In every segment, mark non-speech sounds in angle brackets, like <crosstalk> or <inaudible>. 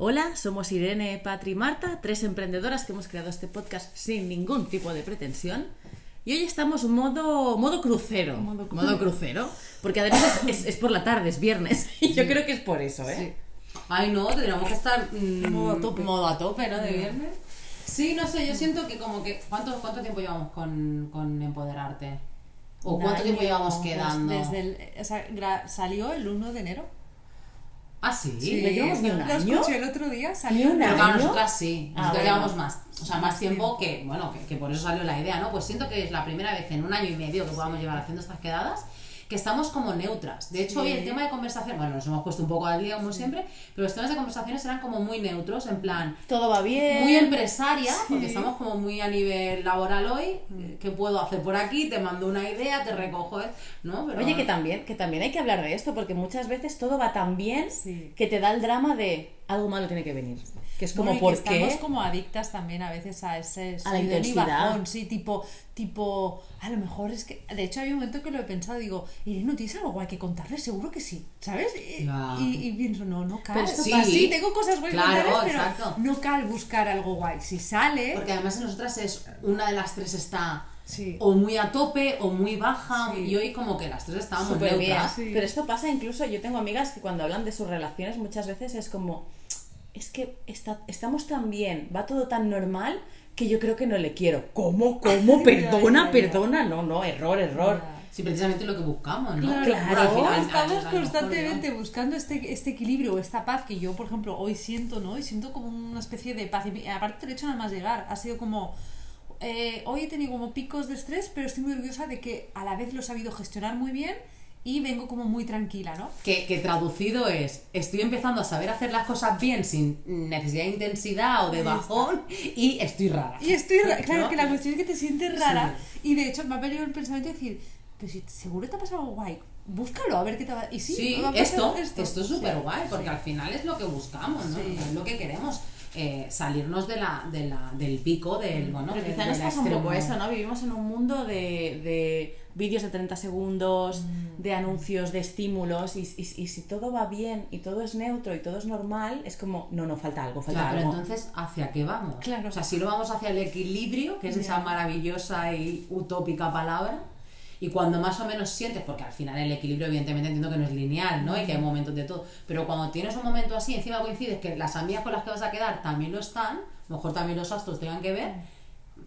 Hola, somos Irene, Patri y Marta, tres emprendedoras que hemos creado este podcast sin ningún tipo de pretensión. Y hoy estamos modo, modo crucero. Modo Modo, crucero. Porque además es, es- es por la tarde, es viernes. <laughs> Y yo creo que es por eso, ¿eh? Ay, no, tendríamos que estar mm, Modo a tope. modo a tope, ¿no? De viernes. Sí, no sé, yo siento que como que... ¿Cuánto, cuánto tiempo llevamos con, con empoderarte? ¿O cuánto tiempo llevamos quedando? Desde el, o sea, gra- salió el 1 de enero. Ah, sí. ¿No llevamos ni un Lo año? escuché el otro día, salió. un Pero año. nosotras sí. Ah, bueno. llevamos más, o sea, más tiempo que, bueno, que, que por eso salió la idea, ¿no? Pues siento que es la primera vez en un año y medio que podamos llevar haciendo estas quedadas que estamos como neutras. De hecho, Sí. hoy el tema de conversación, bueno, nos hemos puesto un poco al día como siempre, pero los temas de conversaciones eran como muy neutros, en plan, Todo va bien. muy empresaria, porque estamos como muy a nivel laboral hoy. ¿Qué puedo hacer por aquí? Te mando una idea, te recojo, ¿eh? ¿no? Pero, Oye, que también, que también hay que hablar de esto, porque muchas veces todo va tan bien que te da el drama de algo malo tiene que venir. Que es como, y ¿por que qué? Estamos como adictas también a veces a ese A la intensidad. bajón, sí, tipo, tipo, a lo mejor es que, de hecho hay un momento que lo he pensado, digo, Irene, ¿no tienes algo guay que contarle? Seguro que sí, ¿sabes? Y, Ya. y, y pienso, no, no cal. Pero esto sí, sí, tengo cosas guay que Claro, contarles, pero exacto. no cal buscar algo guay. Si sale, Porque además en nosotras es una de las tres está Sí. o muy a tope o muy baja Sí. y hoy como que las tres estábamos Súper bien. Sí. Pero esto pasa incluso, yo tengo amigas que cuando hablan de sus relaciones muchas veces es como, es que está, estamos tan bien, va todo tan normal que yo creo que no le quiero. ¿Cómo? ¿Cómo? <laughs> Perdona, perdona. No, no, error, error. Sí, precisamente lo que buscamos, ¿no? Claro, Claro, Bueno, final- al- estamos a constantemente buscando este, este equilibrio esta paz que yo, por ejemplo, hoy siento, ¿no? Y siento como una especie de paz. Y aparte, el hecho nada más llegar ha sido como. eh, hoy he tenido como picos de estrés, pero estoy muy orgullosa de que a la vez lo he sabido gestionar muy bien y vengo como muy tranquila, ¿no? Que, que traducido es, estoy empezando a saber hacer las cosas bien sin necesidad de intensidad o de bajón y estoy rara. Y estoy. ra- <laughs> Claro, ¿No? que la cuestión es que te sientes rara y de hecho me ha venido el pensamiento de decir. Pero si seguro te ha pasado algo guay, búscalo a ver qué te va Y sí, Sí, pasado esto, esto, es súper guay, porque al final es lo que buscamos, ¿no? Sí. Es lo que queremos, eh, salirnos de la, de la, del pico, del, bueno, Pero quizá nos pasa un poco eso, ¿no? Vivimos en un mundo de, de vídeos de 30 segundos, Mm. de anuncios, de estímulos, y, y- y si todo va bien y todo es neutro y todo es normal, es como, no, no, falta algo, falta Claro, pero algo. entonces, ¿hacia qué vamos? Claro. O sea, si no vamos hacia el equilibrio, que es esa maravillosa y utópica palabra, y cuando más o menos sientes, porque al final el equilibrio evidentemente entiendo que no es lineal, ¿no? Y que hay momentos de todo, pero cuando tienes un momento así, encima coincides que las amigas con las que vas a quedar también lo están, a lo mejor también los astros tengan que ver,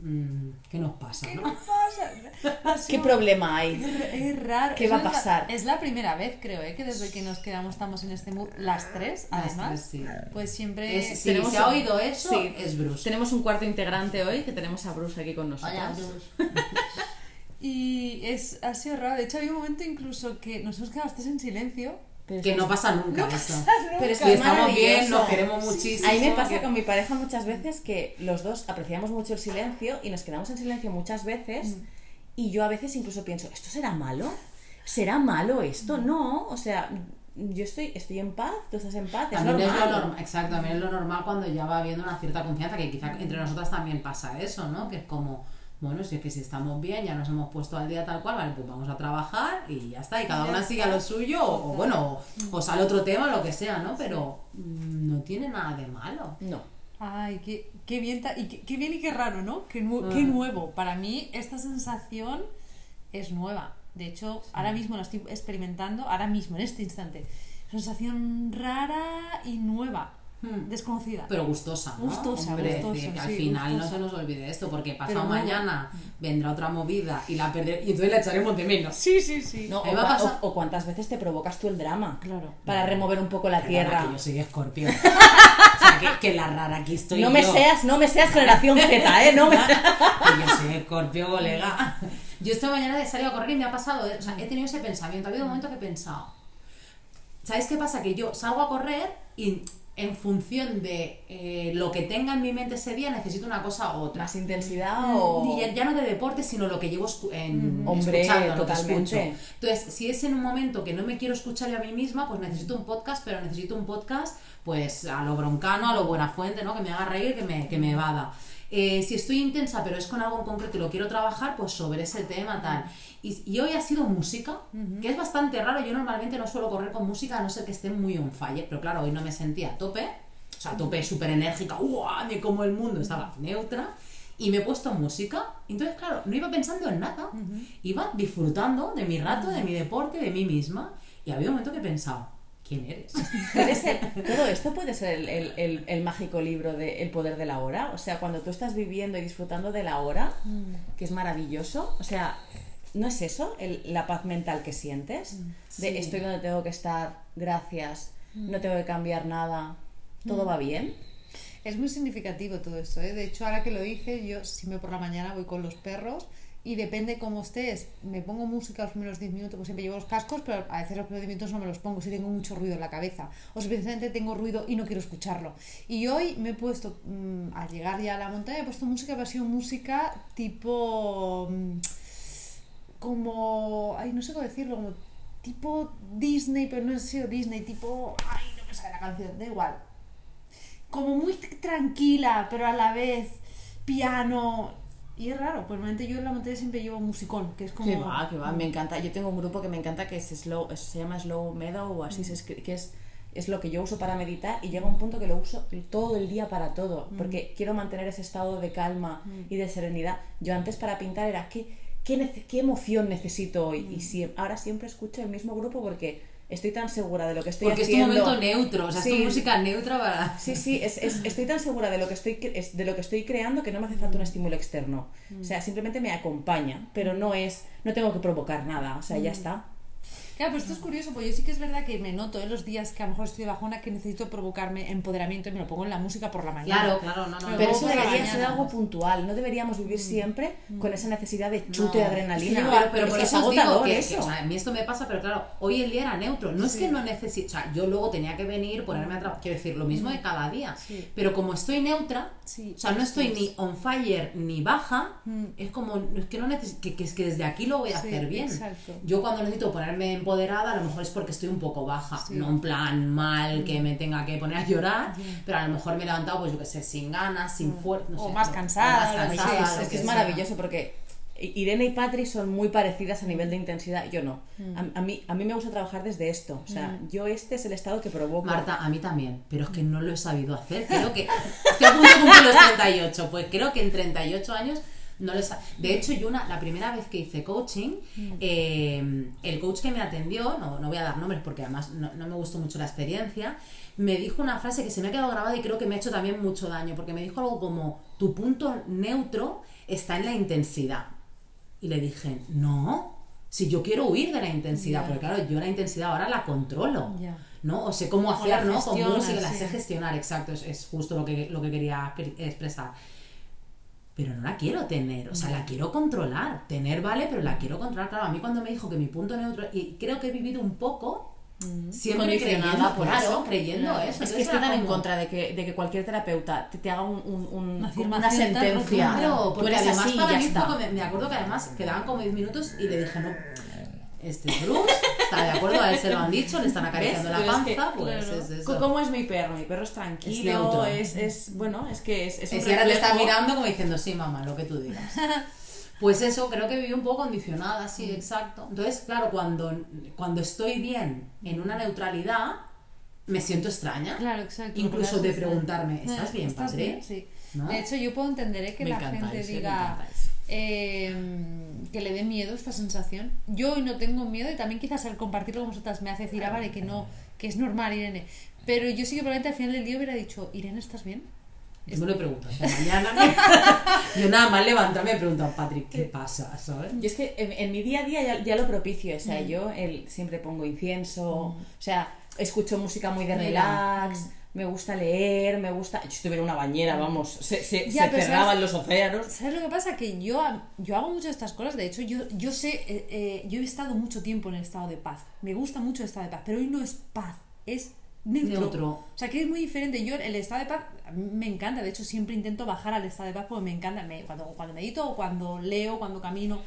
mm, ¿qué nos pasa, ¿Qué no? nos pasa? <laughs> ¿Qué problema hay? Es, es raro. ¿Qué va a la- pasar? Es la primera vez, creo, ¿eh? que desde que nos quedamos estamos en este mood, las tres, Las además. tres, sí. Pues siempre. Es- si tenemos se ha un- oído eso, sí. es Bruce. Tenemos un cuarto integrante hoy, que tenemos a Bruce aquí con nosotros. Hola, Bruce. <laughs> Y es, ha sido raro. De hecho, había un momento incluso que nos hemos quedado hasta en silencio. Pero Que es- no pasa nunca No eso. pasa nunca. Pero es que es estamos bien, nos queremos muchísimo. A mí me pasa que- con mi pareja muchas veces que los dos apreciamos mucho el silencio y nos quedamos en silencio muchas veces y yo a veces incluso pienso, ¿esto será malo? ¿Será malo esto? No, o sea, yo estoy, estoy en paz, tú estás en paz, es También es normal. lo normal, exacto, también es lo normal cuando ya va habiendo una cierta confianza, que quizá entre nosotras también pasa eso, ¿no? Que es como, bueno, si es que si estamos bien, ya nos hemos puesto al día tal cual, vale, pues vamos a trabajar y ya está, y cada una sigue a lo suyo, o, o bueno, o, o sale otro tema, lo que sea, ¿no? Pero mm, no tiene nada de malo. No. Ay, qué, qué bien, ta- y qué, qué bien y qué raro, ¿no? Qué, nu- qué Mm. nuevo. Para mí, esta sensación es nueva. De hecho, ahora mismo la estoy experimentando, ahora mismo, en este instante. Sensación rara y nueva, Hmm. desconocida. Pero gustosa, ¿no? Gustosa, Hombre, gustosa, decir que al sí, final gustosa. no se nos olvide esto, porque pasado mañana vendrá otra movida y la perderé, y entonces la echaremos de menos. Sí, sí, sí. No, o, va a cua- pasar- o- o cuántas veces te provocas tú el drama Claro. para remover un poco la Perdona, tierra. que yo soy escorpio. <laughs> o sea, que, que la rara aquí estoy No me seas, no me seas generación Z, ¿eh? No me <laughs> Que yo soy escorpio, colega. <laughs> Yo esta mañana he salido a correr y me ha pasado, o sea, he tenido ese pensamiento, ha habido un momento que he pensado, ¿sabéis qué pasa? Que yo salgo a correr y en función de eh, lo que tenga en mi mente ese día necesito una cosa u otra. más intensidad o Y ya, ya no de deporte, sino lo que llevo escu- en, Hombre, escuchando, lo que totalmente. escucho. Entonces, si es en un momento que no me quiero escuchar yo a mí misma, pues necesito un podcast, pero necesito un podcast pues a lo broncano, a lo buena fuente, ¿no? Que me haga reír, que me, que me evada. Eh, si estoy intensa, pero es con algo en concreto y lo quiero trabajar, pues sobre ese tema, tal. Y, y hoy ha sido música, que es bastante raro. Yo normalmente no suelo correr con música a no ser que esté muy on fire, pero claro, hoy no me sentía a tope. o sea, a tope súper enérgica, ¡guau! Me como el mundo, estaba neutra. Y me he puesto música. Entonces, claro, no iba pensando en nada. Iba disfrutando de mi rato, de mi deporte, de mí misma. Y había un momento que he pensado, ¿quién eres? <laughs> Puede ser- todo esto puede ser el, el- el- el mágico libro de El poder de la hora. O sea, cuando tú estás viviendo y disfrutando de la hora, que es maravilloso. O sea, ¿no es eso la paz mental que sientes? De Sí. estoy donde tengo que estar, gracias, no tengo que cambiar nada, todo va bien. Es muy significativo todo esto, ¿eh? De hecho, ahora que lo dices, yo siempre por la mañana voy con los perros y depende cómo estés, me pongo música los primeros 10 minutos, pues siempre llevo los cascos, pero a veces los primeros 10 minutos no me los pongo si tengo mucho ruido en la cabeza o si precisamente tengo ruido y no quiero escucharlo. Y hoy me he puesto, mm, al llegar ya a la montaña, he puesto música, pero ha sido música tipo... mm, como... Ay, no sé cómo decirlo, como tipo Disney, pero no ha sido Disney, tipo... Ay, no me sale la canción, da igual como muy tranquila, pero a la vez piano. Y es raro, pues normalmente yo en la montaña siempre llevo musicón, que es como... Que va, que va, me encanta. Yo tengo un grupo que me encanta que es slow, es- se llama Slow Meadow o así se escribe, que es, es lo que yo uso para meditar y llega un punto que lo uso todo el día para todo, porque quiero mantener ese estado de calma y de serenidad. Yo antes para pintar era, ¿qué, qué, qué emoción necesito hoy? Y sie- ahora siempre escucho el mismo grupo porque estoy tan segura de lo que estoy Porque es tu haciendo. momento neutro, o sea, es Sí. tu música neutra para... Sí, sí, es, es- estoy tan segura de lo que estoy es- de lo que estoy creando que no me hace falta un estímulo externo. O sea, simplemente me acompaña, pero no es, no tengo que provocar nada, o sea, ya está. Claro, pero esto es curioso, porque yo sí que es verdad que me noto en los días que a lo mejor estoy de bajona que necesito provocarme empoderamiento y me lo pongo en la música por la mañana. Claro, claro, no, no. Pero eso debería mañana. ser algo puntual, no deberíamos vivir siempre con esa necesidad de chute de No. adrenalina. Sí, pero, pero Es por eso es os digo agotador que, eso. que, o sea, a mí esto me pasa, pero claro, hoy el día era neutro. No es Sí. que no necesite, o sea, yo luego tenía que venir, ponerme a trabajar, quiero decir, lo mismo de cada día. Sí. Pero como estoy neutra, Sí, o sea, no estoy eso ni es. on fire ni baja, Mm. es como, es que no necesito, que, que es que desde aquí lo voy a Sí, hacer bien. exacto. Yo cuando necesito ponerme empoderada, a lo mejor es porque estoy un poco baja, Sí. no en plan mal que me tenga que poner a llorar, pero a lo mejor me he levantado, pues yo que sé, sin ganas, sin fuerza, no O sé, más no, cansada, o más cansada, es que es maravilloso porque Irene y Patri son muy parecidas a nivel de intensidad, yo no. A, a mí, a mí me gusta trabajar desde esto, o sea, yo este es el estado que provoco. Marta, a mí también, pero es que no lo he sabido hacer. Creo que estoy a punto de cumplir los 38, pues creo que en 38 años no les De hecho, yo una, la primera vez que hice coaching, eh, el coach que me atendió, no, no voy a dar nombres porque además no, no me gustó mucho la experiencia, me dijo una frase que se me ha quedado grabada y creo que me ha hecho también mucho daño, porque me dijo algo como, tu punto neutro está en la intensidad. Y le dije, no, si yo quiero huir de la intensidad, porque claro, yo la intensidad ahora la controlo. ¿no? O sé cómo hacer, ¿no? Con música, la sé gestionar, exacto, es, es justo lo que, lo que quería expre- expresar. Pero no la quiero tener, o sea, la quiero controlar. Tener vale, pero la quiero controlar. Claro, a mí cuando me dijo que mi punto neutro, y creo que he vivido un poco, siempre Condicionada creyendo, por claro, eso. creyendo Claro. eso. Es que era tan en como- contra de que, de que cualquier terapeuta te, te haga un, un- un- Una una, sentencia. Claro, porque además así para mí está. fue como- me acuerdo que además quedaban como 10 minutos y le dije, no, este es Bruce, está de acuerdo, a él se lo han dicho, le están acariciando ¿Ves? la Pero es que, panza, pues claro. es eso. ¿Cómo es mi perro? Mi perro es Es tranquilo, neutro. es, es, bueno, es que es, es un Es que ahora te está mirando como diciendo, sí, mamá, lo que tú digas. <laughs> Pues eso, creo que viví un poco condicionada, sí, exacto. Entonces, claro, cuando, cuando estoy bien en una neutralidad, me siento extraña. Claro, exacto. Incluso de preguntarme, ¿estás Eh, bien, ¿Estás padre? bien? Sí. ¿No? De hecho, yo puedo entender eh, que Me la gente eso, diga. Eh, que le dé miedo esta sensación. Yo hoy no tengo miedo y también quizás el compartirlo con vosotras me hace decir, ah, vale, que no, que es normal, Irene. Pero yo sí que probablemente al final del día hubiera dicho, Irene, ¿estás bien? Yo me lo pregunto. esta mañana <laughs> yo nada más levantarme me pregunto, Patrick, ¿qué pasa? ¿sabes? Yo es que en, en mi día a día ya, ya lo propicio, o Mm. sea, yo el, siempre pongo incienso, o sea, escucho música muy de relax, me gusta leer, me gusta... Yo estuve en una bañera, vamos, se, se, Ya, se pero cerraban ¿sabes? los océanos. ¿Sabes lo que pasa? Que yo, yo hago muchas de estas cosas. De hecho, yo, yo sé, eh, eh, yo he estado mucho tiempo en el estado de paz. Me gusta mucho el estado de paz, pero hoy no es paz, es neutro. Neutro. O sea, que es muy diferente. Yo, el estado de paz, me encanta. De hecho, siempre intento bajar al estado de paz porque me encanta. Me, cuando, cuando medito, cuando leo, cuando camino.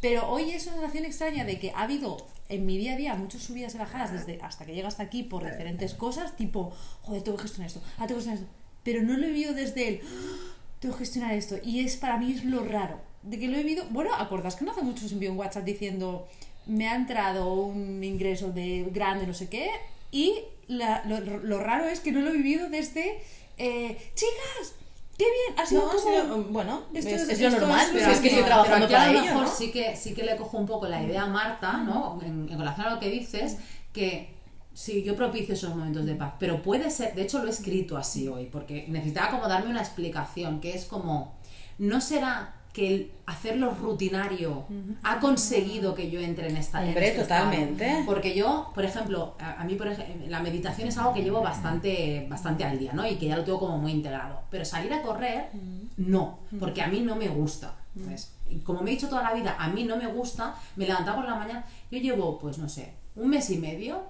Pero hoy es una sensación extraña de que ha habido en mi día a día muchas subidas y bajadas desde hasta que llega hasta aquí por diferentes cosas, tipo, joder, tengo que gestionar esto, ah, tengo que gestionar esto. Pero no lo he vivido desde el, "Ah, tengo que gestionar esto. Y es para mí es lo raro. De que lo he vivido. Bueno, acordás que no hace mucho os envió un WhatsApp diciendo me ha entrado un ingreso de grande, no sé qué, y lo, lo raro es que no lo he vivido desde. eh, ¡Chicas! ¡Qué bien! Ha sido No, como. sido- bueno, esto es, es- es lo esto normal, es- pero es que estoy trabajando pero aquí para a lo ello, mejor ¿no? sí que sí que le cojo un poco la idea a Marta, ¿no? En, en relación a lo que dices, que sí, yo propicio esos momentos de paz, pero puede ser, de hecho lo he escrito así hoy, porque necesitaba como darme una explicación, que es como, ¿no será que el hacerlo rutinario ha conseguido que yo entre en esta en Hombre, este estado? totalmente. Porque yo, por ejemplo, a, a mí por ejemplo, la meditación es algo que llevo bastante, bastante al día, ¿no? Y que ya lo tengo como muy integrado. Pero salir a correr, no, porque a mí no me gusta. Pues, y como me he dicho toda la vida, a mí no me gusta, me levantaba por la mañana, yo llevo, pues no sé, un mes y medio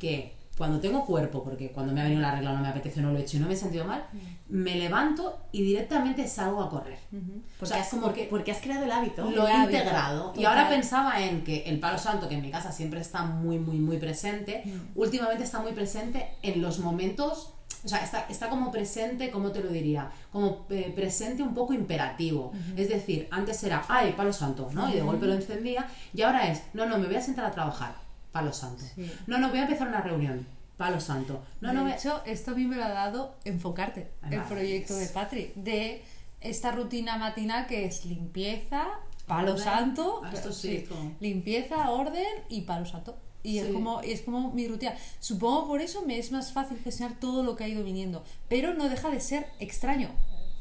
que cuando tengo cuerpo, porque cuando me ha venido la regla no me apetece, no lo he hecho y no me he sentido mal, me levanto y directamente salgo a correr. O Porque, sea, has, es como porque, que porque has creado el hábito. lo el he hábito, integrado. Y ahora pensaba en que el palo santo, que en mi casa siempre está muy, muy, muy presente, últimamente está muy presente en los momentos. O sea, está, está como presente, ¿cómo te lo diría? Como eh, presente un poco imperativo. Es decir, antes era, ay, palo santo, ¿no? Y de golpe lo encendía. Y ahora es, no, no, me voy a sentar a trabajar, palo santo. Sí. No, no, voy a empezar una reunión, palo santo. No, no, de a- hecho, esto a mí me lo ha dado enfocarte, Ay, el proyecto de Patri, de esta rutina matinal que es limpieza, palo Orden. santo, Ah, esto sí, limpieza, orden y palo santo. Y es, como, es como mi rutina. Supongo por eso me es más fácil gestionar todo lo que ha ido viniendo, pero no deja de ser extraño.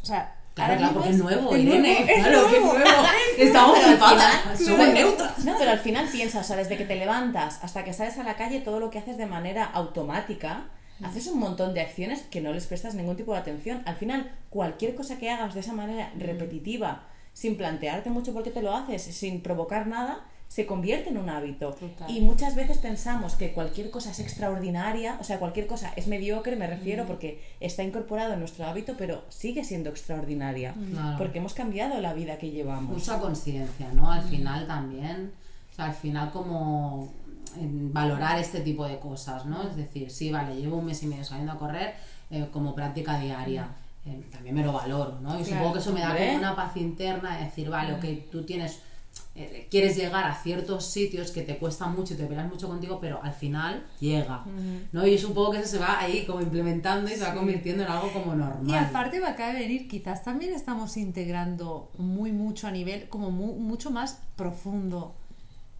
O sea, Claro, claro, porque es nuevo, es Irene. nuevo, es claro, que es nuevo. <laughs> Estamos final- Somos neutras. No, pero al final piensas, o sea, desde que te levantas hasta que sales a la calle, todo lo que haces de manera automática, haces un montón de acciones que no les prestas ningún tipo de atención. Al final, cualquier cosa que hagas de esa manera repetitiva, sin plantearte mucho por qué te lo haces, sin provocar nada, se convierte en un hábito. Total. Y muchas veces pensamos que cualquier cosa es extraordinaria, o sea, cualquier cosa es mediocre, me refiero, porque está incorporado en nuestro hábito, pero sigue siendo extraordinaria. Claro. Porque hemos cambiado la vida que llevamos. mucha conciencia, ¿no? Al final también, o sea, al final como en valorar este tipo de cosas, ¿no? Es decir, sí, vale, llevo un mes y medio saliendo a correr eh, como práctica diaria. eh, también me lo valoro, ¿no? Y Claro, supongo que eso me da como una paz interna de decir, vale, ok, tú tienes, eh, quieres llegar a ciertos sitios que te cuesta mucho y te peleas mucho contigo, pero al final llega, ¿no? Y yo supongo que eso se va ahí como implementando y se va convirtiendo en algo como normal. Y aparte va a venir, quizás también estamos integrando muy mucho a nivel, como mu- mucho más profundo,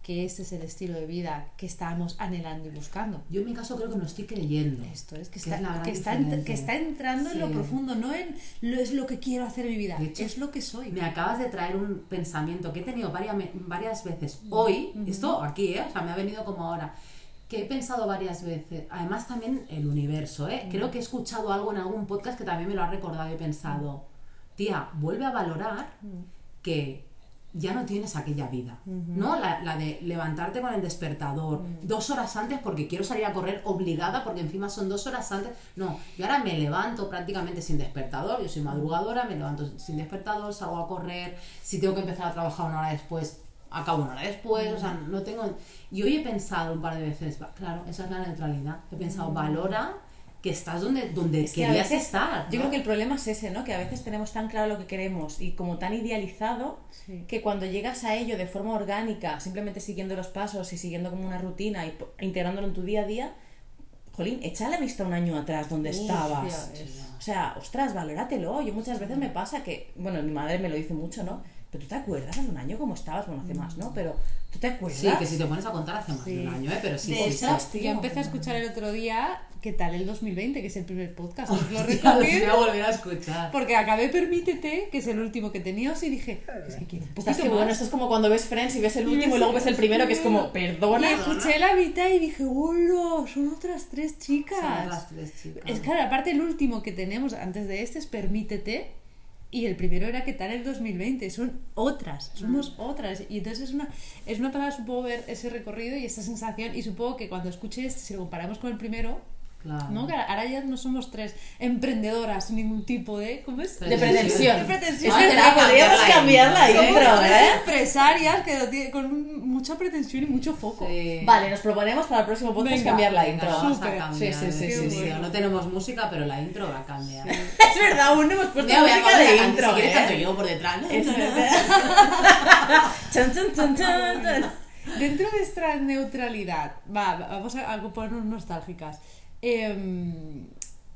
que este es el estilo de vida que estamos anhelando y buscando. Yo en mi caso creo que no estoy creyendo. Esto es que Que está, es que está, que está entrando en lo profundo, no en lo es lo que quiero hacer en mi vida, hecho, es lo que soy. Me acabas de traer un pensamiento que he tenido varias, varias veces Mm. hoy, esto aquí, ¿eh? o sea, me ha venido como ahora, que he pensado varias veces, además también el universo, ¿eh? Mm. creo que he escuchado algo en algún podcast que también me lo ha recordado y he pensado, tía, vuelve a valorar Mm. que ya no tienes aquella vida, ¿no? La, la de levantarte con el despertador dos horas antes porque quiero salir a correr obligada porque encima son dos horas antes. No, yo ahora me levanto prácticamente sin despertador, yo soy madrugadora, me levanto sin despertador, salgo a correr, si tengo que empezar a trabajar una hora después, acabo una hora después, o sea, no tengo... Y hoy he pensado un par de veces, claro, esa es la neutralidad, he pensado, valora que estás donde, donde Es que a querías veces- estar. Yo creo que el problema es ese, ¿no? Que a veces tenemos tan claro lo que queremos y como tan idealizado Sí. que cuando llegas a ello de forma orgánica, simplemente siguiendo los pasos y siguiendo como una rutina y integrándolo en tu día a día, jolín, echa la vista un año atrás donde Uf, estabas. O sea, ostras, valóratelo. Yo muchas veces me pasa que, bueno, mi madre me lo dice mucho, ¿no? Pero tú te acuerdas hace un año cómo estabas, bueno, hace más, ¿no? Pero tú te acuerdas. Sí, que si te pones a contar hace más Sí. de un año, ¿eh? Pero sí, De sí, sí. yo empecé a escuchar el otro día qué tal el 2020, que es el primer podcast. Os lo lo voy recomiendo. a volver a escuchar. Porque acabé Permítete, que es el último que teníamos, y dije, es que quiero poquito qué bueno, esto es como cuando ves Friends y ves el último y, luego ves el primero que es como, perdona. Y escuché la mitad y dije, ¡hola! Son otras tres chicas. Son las tres chicas. Es claro, aparte el último que tenemos antes de este es Permítete. Y el primero era ¿Qué tal el 2020? Son otras, somos otras. Y entonces es una, es una pasada, supongo, ver ese recorrido y esta sensación. Y supongo que cuando escuche este, si lo comparamos con el primero, Claro. ¿no? Que ahora ya no somos tres emprendedoras sin ningún tipo de. ¿Cómo es? De pretensión. De pretensión. Es verdad, podríamos cambiar cambiar la la intro. intro, Somos tres ¿eh? empresarias que con mucha pretensión y mucho foco. Sí. Vale, nos proponemos para el próximo podcast Venga, cambiar la Venga, intro. vamos Súper. a cambiar. Sí, sí, sí, sí. No tenemos música, pero la intro va a cambiar. <laughs> Es verdad, aún no hemos puesto Mira, música de la intro, Si quieres ¿eh? canto yo por detrás. ¿no? Es <laughs> chun, chun. Dentro de esta neutralidad, va, vamos a, a ponernos nostálgicas. Em,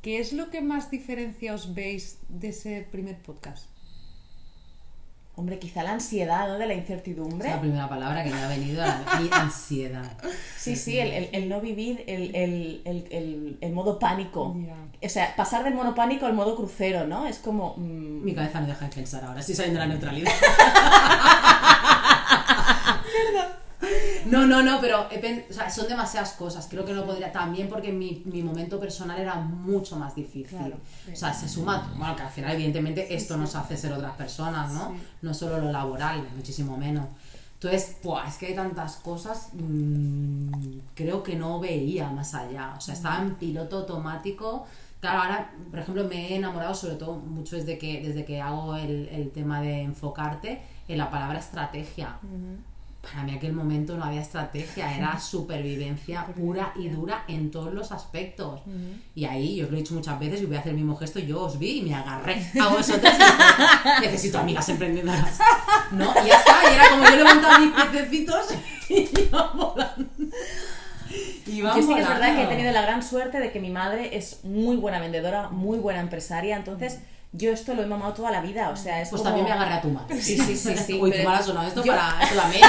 ¿Qué es lo que más diferencia os veis de ese primer podcast? Hombre, quizá la ansiedad, ¿no? De la Es incertidumbre. la primera palabra que me ha venido a la <laughs> ansiedad. Sí, sí, el, el- el no vivir, el, el- el- el- el modo pánico. O sea, pasar del modo pánico al modo crucero, ¿no? Es como... mm, Mi cabeza no deja de pensar ahora, estoy saliendo de la neutralidad. <laughs> No, no, no, pero he o sea, son demasiadas cosas. Creo que no podría. También porque mi, mi momento personal era mucho más difícil. Claro, o sea, se suma. Bueno, que al final, evidentemente, esto nos hace ser otras personas, ¿no? No solo lo laboral, muchísimo menos. Entonces, buah, es que hay tantas cosas. mm, creo que no veía más allá. O sea, estaba en piloto automático. Claro, ahora, por ejemplo, me he enamorado sobre todo mucho desde que, desde que hago el, el tema de enfocarte en la palabra estrategia. Para mí aquel momento no había estrategia, era <laughs> supervivencia pura y dura en todos los aspectos. Y ahí, yo os lo he dicho muchas veces y voy a hacer el mismo gesto, yo os vi y me agarré a vosotros y necesito amigas emprendedoras. ¿No? Y ya está, y era como yo levantaba mis pececitos y iban volando. Iban Yo sí que es verdad que he tenido la gran suerte de que mi madre es muy buena vendedora, muy buena empresaria, entonces yo esto lo he mamado toda la vida, o sea, es Pues como... también me agarré a tu madre. <laughs> Sí, sí, sí, sí, Uy, pero tu madre ha sonado esto yo- para <laughs> Sudamérica.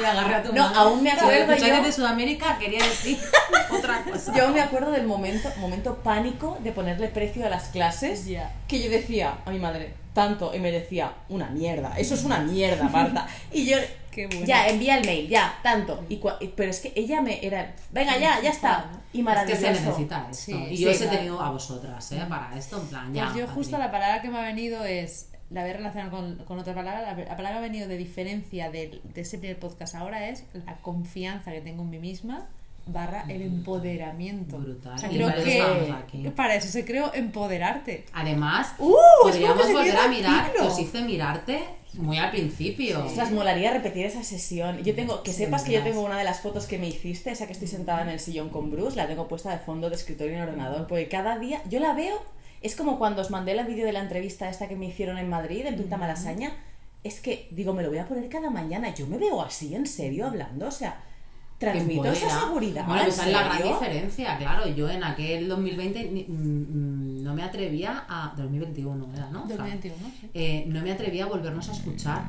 Me agarré a tu No, madre. aún me acuerdo yo- de Sudamérica quería decir. <laughs> <laughs> Yo me acuerdo del momento, momento pánico de ponerle precio a las clases, que yo decía a mi madre, tanto, y me decía, una mierda, eso es una mierda, Marta. <laughs> Y yo, Qué bueno. ya, envía el mail, ya, tanto. Y pero es que ella me era, venga, ya, ya está. Y Es que maravilloso. se necesita esto. Sí, y yo sí, os he claro. tenido a vosotras, ¿eh? Para esto, en plan, ya. Pues yo justo la palabra que me ha venido es, la voy a relacionar con, con otra palabra, la, la palabra que ha venido de diferencia del- de, ese primer podcast ahora es la confianza que tengo en mí misma barra el empoderamiento. Brutal. O sea, Y creo que para eso se creó empoderarte. Además, ¡Uh! podríamos volver a mirar, que os hice mirarte muy al principio. Ostras, molaría repetir esa sesión. Yo tengo, que Sí, sepas que yo tengo una de las fotos que me hiciste, esa que estoy sentada en el sillón con Bruce, la tengo puesta de fondo de escritorio en el ordenador, porque cada día yo la veo, es como cuando os mandé el vídeo de la entrevista esta que me hicieron en Madrid, en Pinta Malasaña, es que digo, me lo voy a poner cada mañana, yo me veo así, en serio, hablando, o sea, transmito esa seguridad. Bueno, ¿en esa es la gran diferencia, claro. Yo en aquel 2020 ni- mm, mm, no me atrevía a. 2021 era, ¿no? O sea, 2021, sí. eh, no me atrevía a volvernos a escuchar.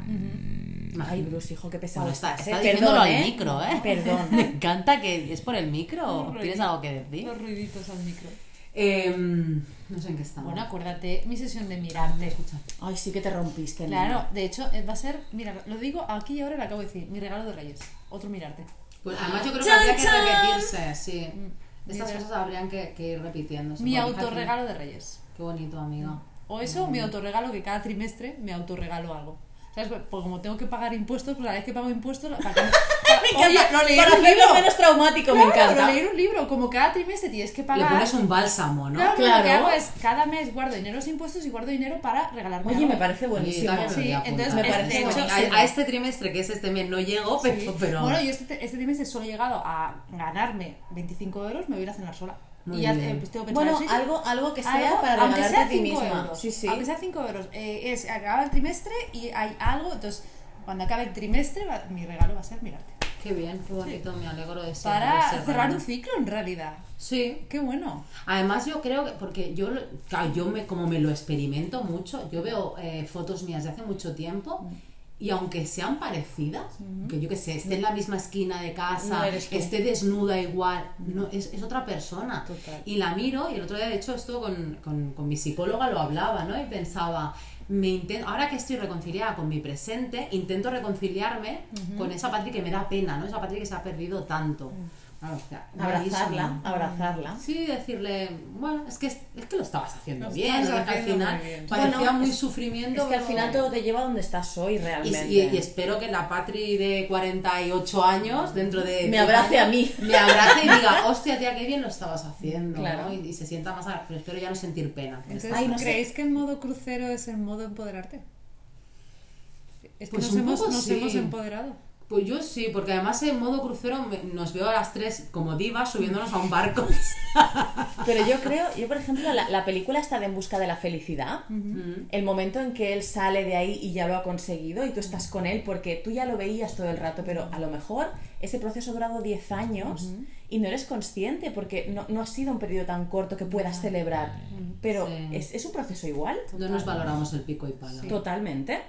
Ay. Bruce, hijo, qué pesado Bueno, está, estás, está ¿eh? diciéndolo al ¿eh? micro, ¿eh? <laughs> Perdón. <laughs> Me encanta que es por el micro. ¿Tienes algo que decir? Los ruiditos al micro. Em, no sé en qué estamos. Bueno, acuérdate mi sesión de mirarte. Ay, sí que te rompiste. Claro, de hecho, eh, va a ser, mira, lo digo aquí y ahora lo acabo de decir, mi regalo de Reyes, otro mirarte. Pues además yo creo que ¡Chan, habría que repetirse, sí. Estas Mira. cosas habrían que, que ir repitiéndose. Mi porque, autorregalo de Reyes. Qué bonito, amiga. O eso, mi autorregalo, que cada trimestre me autorregalo algo. ¿Sabes? Pues como tengo que pagar impuestos, pues a la vez que pago impuestos... Para que- <laughs> Me Oye, encanta. lo leí Para un libro. menos traumático, me Claro, encanta. Lo leí en un libro, como cada trimestre tienes que Le pagar... pones un bálsamo, ¿no? Claro, pero Claro. lo que hago es, cada mes guardo dinero los impuestos y guardo dinero para regalarme Oye, algo. me parece buenísimo. me Sí, entonces me parece hecho, buenísimo. a, a este trimestre, que es este mes, no llego, pero... Sí. pero... Bueno, yo este, este trimestre solo he llegado a ganarme 25 euros, me voy a ir a cenar sola. Muy y ya bien. eh, pues tengo pensado Bueno, sí, sí, algo, algo que sea algo, para aunque regalarte sea a ti 5 misma. euros, Sí, sí. Aunque sea 5 euros. eh, es, acaba el trimestre y hay algo, entonces cuando acabe el trimestre va- mi regalo va a ser mirarte. Qué bien, qué bonito, me alegro de ser. Para de ser cerrar un ciclo en realidad. Sí. Qué bueno. Además yo creo que, porque yo, yo me, como me lo experimento mucho, yo veo eh, fotos mías de hace mucho tiempo Mm. y aunque sean parecidas, que yo que sé, esté en la misma esquina de casa, esté desnuda igual, no, es, es otra persona. Total. Y la miro y el otro día, de hecho, esto con, con, con mi psicóloga lo hablaba, ¿no? Y pensaba, me intento, ahora que estoy reconciliada con mi presente, intento reconciliarme con esa Patri que me da pena, ¿no? Esa Patri que se ha perdido tanto. Sea, Abrazarla, abrazarla. Sí, decirle, bueno, es que, es que lo estabas haciendo bien, al final muy bien. parecía Bueno, muy es- sufrimiento. Es que al final todo te lleva a donde estás hoy realmente. y- y espero que la Patri de 48 años, dentro de. Me abrace a mí. Me abrace y diga, hostia, tía, qué bien lo estabas haciendo. Claro. ¿no? y, y se sienta más. Pero espero ya no sentir pena. Entonces, estas Ay, no sé. ¿creéis que el modo crucero es el modo empoderarte? Es que Pues nos, un hemos, poco nos sí. hemos empoderado. Pues yo sí, porque además en modo crucero me- nos veo a las tres como divas subiéndonos a un barco. <laughs> Pero yo creo, yo por ejemplo, la, la película está de En busca de la felicidad. El momento en que él sale de ahí y ya lo ha conseguido y tú estás con él porque tú ya lo veías todo el rato, pero a lo mejor ese proceso ha durado 10 años y no eres consciente porque no, no ha sido un periodo tan corto que puedas celebrar. Pero Sí. es, es un proceso igual. No nos valoramos el pico y pala. Totalmente.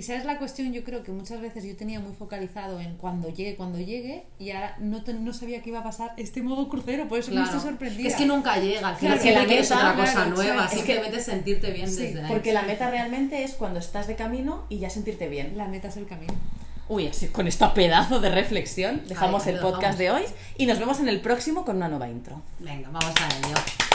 Y sabes la cuestión, yo creo que muchas veces yo tenía muy focalizado en cuando llegue, cuando llegue, y ahora no, te- no sabía que iba a pasar este modo crucero, por eso me estoy sorprendida. Es que nunca llega, al final Claro, siempre la meta, otra cosa claro, nueva, es que- simplemente sentirte bien Sí, desde ahí. Porque la meta realmente es cuando estás de camino y ya sentirte bien. La meta es el camino. Uy, así con esta pedazo de reflexión dejamos el podcast de hoy y nos vemos en el próximo con una nueva intro. Venga, vamos a ello.